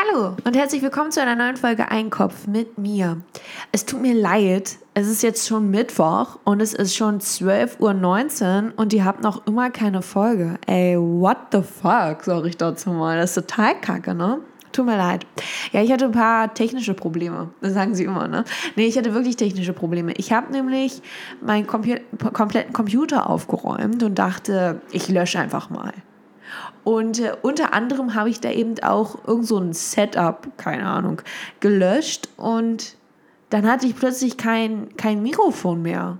Hallo und herzlich willkommen zu einer neuen Folge Einkopf mit mir. Es tut mir leid, es ist jetzt schon Mittwoch und es ist schon 12.19 Uhr und ihr habt noch immer keine Folge. Ey, what the fuck, sag ich dazu mal. Das ist total kacke, ne? Tut mir leid. Ja, ich hatte ein paar technische Probleme. Das sagen sie immer, ne? Nee, ich hatte wirklich technische Probleme. Ich habe nämlich meinen Compu kompletten Computer aufgeräumt und dachte, ich lösche einfach mal. Und äh, unter anderem habe ich da eben auch irgend so ein Setup, keine Ahnung, gelöscht und dann hatte ich plötzlich kein, kein Mikrofon mehr.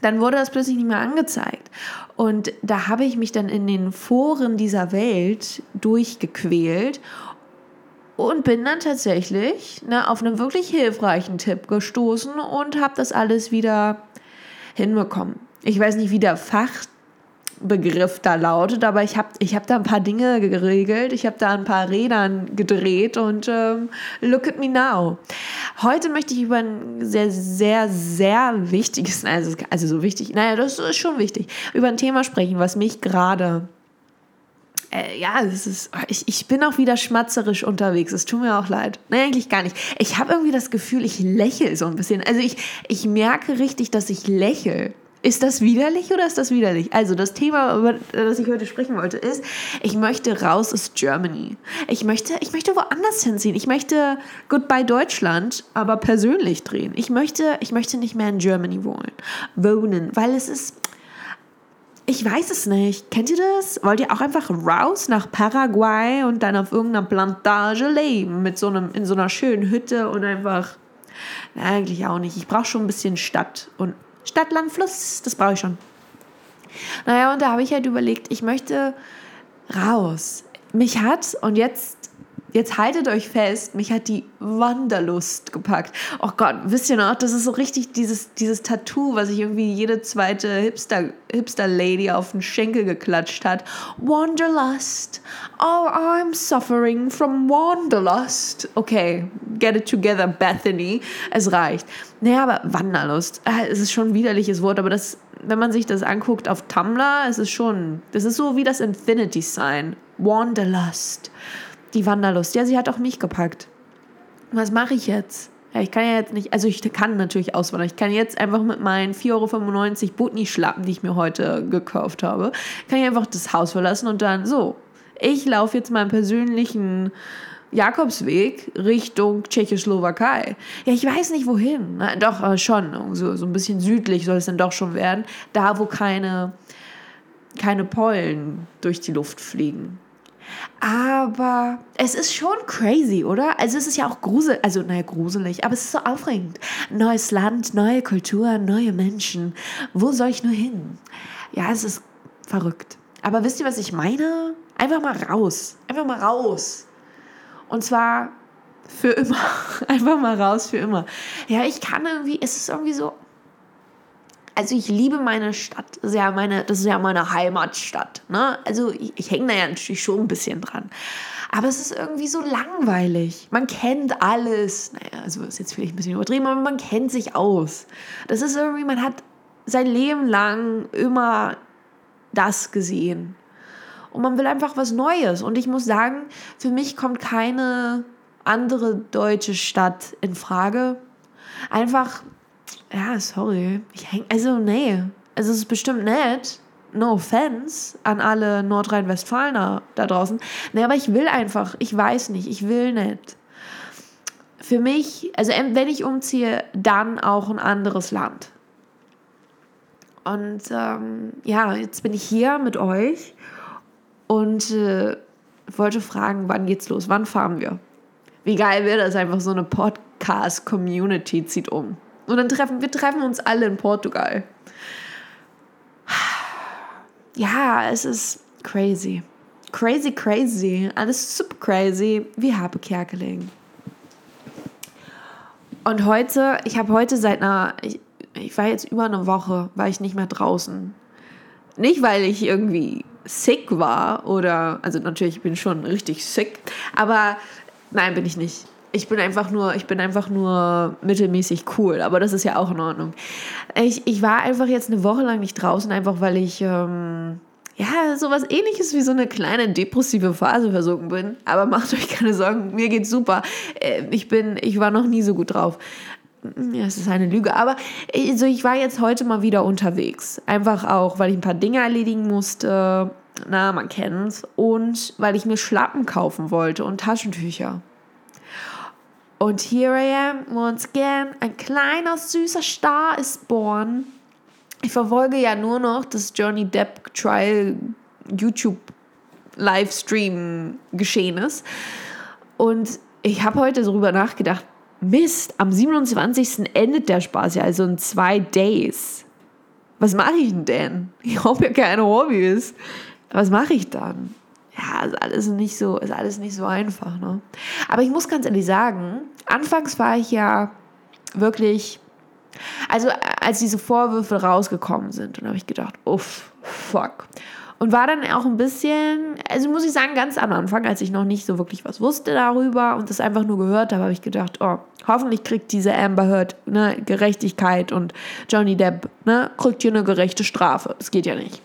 Dann wurde das plötzlich nicht mehr angezeigt. Und da habe ich mich dann in den Foren dieser Welt durchgequält und bin dann tatsächlich ne, auf einen wirklich hilfreichen Tipp gestoßen und habe das alles wieder hinbekommen. Ich weiß nicht, wie der Fach Begriff da lautet, aber ich habe ich hab da ein paar Dinge geregelt, ich habe da ein paar Rädern gedreht und ähm, look at me now. Heute möchte ich über ein sehr, sehr, sehr wichtiges, also, also so wichtig, naja, das ist schon wichtig, über ein Thema sprechen, was mich gerade äh, ja, es ist, ich, ich bin auch wieder schmatzerisch unterwegs. Es tut mir auch leid. Nein, eigentlich gar nicht. Ich habe irgendwie das Gefühl, ich lächle so ein bisschen. Also ich, ich merke richtig, dass ich lächle. Ist das widerlich oder ist das widerlich? Also das Thema, über das ich heute sprechen wollte, ist, ich möchte raus aus Germany. Ich möchte, ich möchte woanders hinziehen. Ich möchte Goodbye Deutschland, aber persönlich drehen. Ich möchte, ich möchte nicht mehr in Germany wohnen, wohnen, weil es ist, ich weiß es nicht. Kennt ihr das? Wollt ihr auch einfach raus nach Paraguay und dann auf irgendeiner Plantage leben mit so einem in so einer schönen Hütte und einfach na, eigentlich auch nicht. Ich brauche schon ein bisschen Stadt und Stadt, Land, Fluss, das brauche ich schon. Naja, und da habe ich halt überlegt, ich möchte raus. Mich hat, und jetzt Jetzt haltet euch fest, mich hat die Wanderlust gepackt. Oh Gott, wisst ihr noch, das ist so richtig dieses, dieses Tattoo, was sich irgendwie jede zweite Hipster, Hipster-Lady auf den Schenkel geklatscht hat. Wanderlust. Oh, I'm suffering from Wanderlust. Okay, get it together, Bethany. Es reicht. Naja, aber Wanderlust. Ah, es ist schon ein widerliches Wort, aber das, wenn man sich das anguckt auf Tumblr, es ist schon, das ist so wie das Infinity-Sign. Wanderlust die Wanderlust. Ja, sie hat auch mich gepackt. Was mache ich jetzt? Ja, ich kann ja jetzt nicht, also ich kann natürlich auswandern. Ich kann jetzt einfach mit meinen 4,95 Euro Butni schlappen, die ich mir heute gekauft habe, kann ich einfach das Haus verlassen und dann so. Ich laufe jetzt meinen persönlichen Jakobsweg Richtung Tschechoslowakei. Ja, ich weiß nicht wohin. Na, doch, äh, schon. So, so ein bisschen südlich soll es dann doch schon werden. Da, wo keine, keine Pollen durch die Luft fliegen. Aber es ist schon crazy, oder? Also es ist ja auch gruselig, also naja, gruselig, aber es ist so aufregend. Neues Land, neue Kultur, neue Menschen. Wo soll ich nur hin? Ja, es ist verrückt. Aber wisst ihr, was ich meine? Einfach mal raus. Einfach mal raus. Und zwar für immer. Einfach mal raus für immer. Ja, ich kann irgendwie, es ist irgendwie so, also ich liebe meine Stadt. Das ist ja meine, das ist ja meine Heimatstadt. Ne? Also ich, ich hänge da ja natürlich schon ein bisschen dran. Aber es ist irgendwie so langweilig. Man kennt alles. Naja, also ist jetzt vielleicht ein bisschen übertrieben, aber man kennt sich aus. Das ist irgendwie, man hat sein Leben lang immer das gesehen. Und man will einfach was Neues. Und ich muss sagen, für mich kommt keine andere deutsche Stadt in Frage. Einfach ja, sorry. Ich häng, also, nee. Also, es ist bestimmt nett. No offense an alle Nordrhein-Westfalener da draußen. Nee, aber ich will einfach. Ich weiß nicht. Ich will nicht. Für mich, also, wenn ich umziehe, dann auch ein anderes Land. Und ähm, ja, jetzt bin ich hier mit euch und äh, wollte fragen, wann geht's los? Wann fahren wir? Wie geil wäre das einfach so eine Podcast-Community zieht um. Und dann treffen wir treffen uns alle in Portugal. Ja, es ist crazy. Crazy, crazy. Alles super crazy, wie Habe Kerkeling. Und heute, ich habe heute seit einer, ich, ich war jetzt über eine Woche, war ich nicht mehr draußen. Nicht, weil ich irgendwie sick war oder, also natürlich bin ich schon richtig sick, aber nein, bin ich nicht ich bin einfach nur, ich bin einfach nur mittelmäßig cool, aber das ist ja auch in Ordnung. Ich, ich war einfach jetzt eine Woche lang nicht draußen, einfach weil ich ähm, ja, sowas ähnliches wie so eine kleine depressive Phase versunken bin. Aber macht euch keine Sorgen, mir geht's super. Äh, ich bin, ich war noch nie so gut drauf. Ja, es ist eine Lüge, aber also ich war jetzt heute mal wieder unterwegs. Einfach auch, weil ich ein paar Dinge erledigen musste. Na, man kennt's. Und weil ich mir Schlappen kaufen wollte und Taschentücher. Und here I am, once again. Ein kleiner, süßer Star ist born. Ich verfolge ja nur noch das Johnny Depp Trial YouTube Livestream geschehen ist. Und ich habe heute darüber nachgedacht, Mist, am 27. endet der Spaß ja, also in zwei Days. Was mache ich denn? Ich habe ja keine Hobbys. Was mache ich dann? Ja, ist alles nicht so, ist alles nicht so einfach, ne? Aber ich muss ganz ehrlich sagen, anfangs war ich ja wirklich, also als diese Vorwürfe rausgekommen sind, dann habe ich gedacht, uff, fuck. Und war dann auch ein bisschen, also muss ich sagen, ganz am Anfang, als ich noch nicht so wirklich was wusste darüber und das einfach nur gehört habe, habe ich gedacht, oh, hoffentlich kriegt diese Amber Heard ne, Gerechtigkeit und Johnny Depp ne, kriegt hier eine gerechte Strafe. Das geht ja nicht.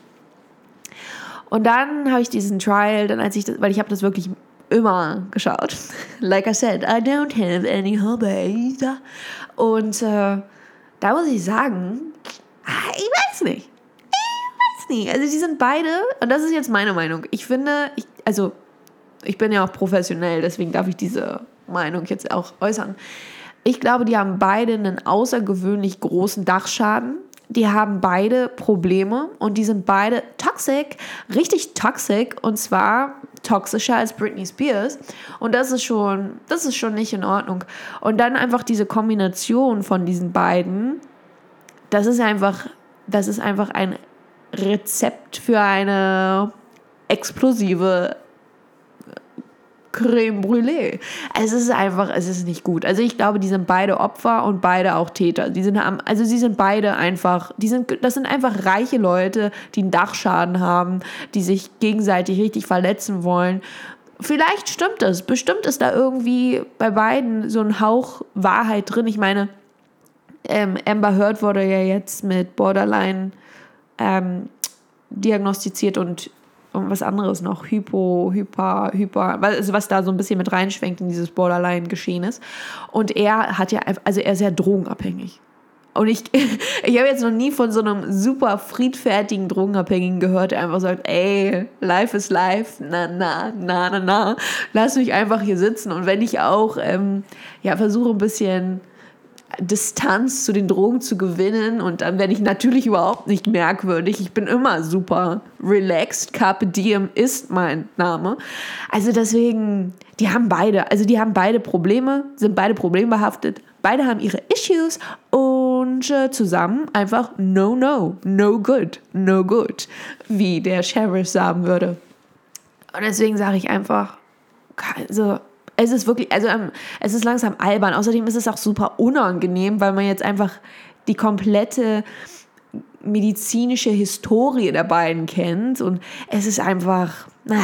Und dann habe ich diesen Trial, dann als ich das, weil ich habe das wirklich immer geschaut. Like I said, I don't have any hobbies. Und äh, da muss ich sagen, ich weiß nicht nicht. Also die sind beide, und das ist jetzt meine Meinung. Ich finde, ich, also ich bin ja auch professionell, deswegen darf ich diese Meinung jetzt auch äußern. Ich glaube, die haben beide einen außergewöhnlich großen Dachschaden. Die haben beide Probleme und die sind beide toxic, richtig toxic und zwar toxischer als Britney Spears und das ist schon, das ist schon nicht in Ordnung. Und dann einfach diese Kombination von diesen beiden, das ist einfach, das ist einfach ein Rezept für eine explosive Creme Brûlée. Es ist einfach, es ist nicht gut. Also ich glaube, die sind beide Opfer und beide auch Täter. Die sind, also sie sind beide einfach, die sind, das sind einfach reiche Leute, die einen Dachschaden haben, die sich gegenseitig richtig verletzen wollen. Vielleicht stimmt es. Bestimmt ist da irgendwie bei beiden so ein Hauch Wahrheit drin. Ich meine, ähm, Amber Heard wurde ja jetzt mit Borderline ähm, diagnostiziert und, und was anderes noch, Hypo, Hyper, Hyper, also was da so ein bisschen mit reinschwenkt in dieses Borderline-Geschehen ist. Und er hat ja, also er ist ja drogenabhängig. Und ich, ich habe jetzt noch nie von so einem super friedfertigen Drogenabhängigen gehört, der einfach sagt, ey, life is life, na, na, na, na, na, lass mich einfach hier sitzen. Und wenn ich auch, ähm, ja, versuche ein bisschen Distanz zu den Drogen zu gewinnen und dann werde ich natürlich überhaupt nicht merkwürdig. Ich bin immer super relaxed. Carpe Diem ist mein Name. Also deswegen, die haben beide, also die haben beide Probleme, sind beide problembehaftet. Beide haben ihre Issues und äh, zusammen einfach no, no, no good, no good, wie der Sheriff sagen würde. Und deswegen sage ich einfach, also es ist wirklich, also ähm, es ist langsam albern. Außerdem ist es auch super unangenehm, weil man jetzt einfach die komplette medizinische Historie der beiden kennt und es ist einfach na,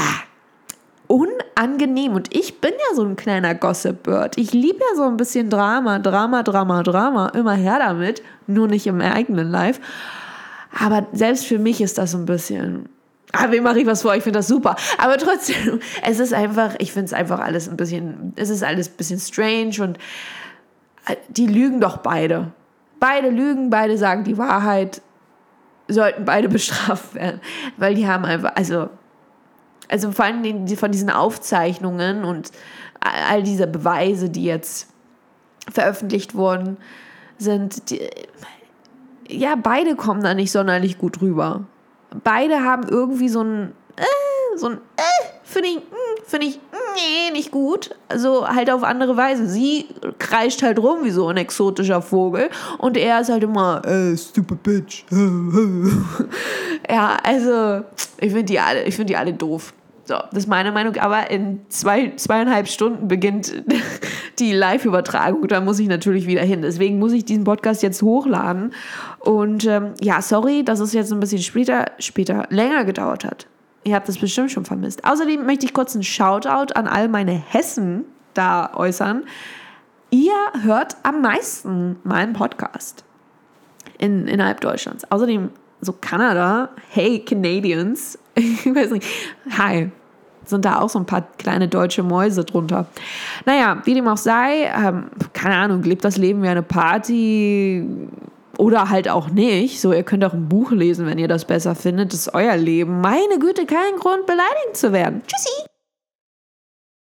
unangenehm. Und ich bin ja so ein kleiner Gossip-Bird. Ich liebe ja so ein bisschen Drama, Drama, Drama, Drama. Immer her damit, nur nicht im eigenen Life. Aber selbst für mich ist das ein bisschen ah, wem mache ich was vor? Ich finde das super. Aber trotzdem, es ist einfach, ich finde es einfach alles ein bisschen, es ist alles ein bisschen strange und äh, die lügen doch beide. Beide lügen, beide sagen die Wahrheit, sollten beide bestraft werden. Weil die haben einfach, also, also vor allem von diesen Aufzeichnungen und all diese Beweise, die jetzt veröffentlicht wurden, sind, die, ja, beide kommen da nicht sonderlich gut rüber beide haben irgendwie so ein, äh, so ein, äh, finde ich, hm, finde ich, nee, nicht gut. Also halt auf andere Weise. Sie kreischt halt rum wie so ein exotischer Vogel und er ist halt immer, äh, stupid bitch. ja, also ich finde die alle, ich finde die alle doof. So, das ist meine Meinung. Aber in zwei, zweieinhalb Stunden beginnt die Live-Übertragung. Da muss ich natürlich wieder hin. Deswegen muss ich diesen Podcast jetzt hochladen. Und ähm, ja, sorry, dass es jetzt ein bisschen später, später länger gedauert hat. Ihr habt das bestimmt schon vermisst. Außerdem möchte ich kurz einen Shoutout an all meine Hessen da äußern. Ihr hört am meisten meinen Podcast in, innerhalb Deutschlands. Außerdem so Kanada, hey Canadians, ich weiß nicht, hi, sind da auch so ein paar kleine deutsche Mäuse drunter. Naja, wie dem auch sei, ähm, keine Ahnung, lebt das Leben wie eine Party oder halt auch nicht. So, ihr könnt auch ein Buch lesen, wenn ihr das besser findet. Das ist euer Leben. Meine Güte, kein Grund, beleidigt zu werden. Tschüssi!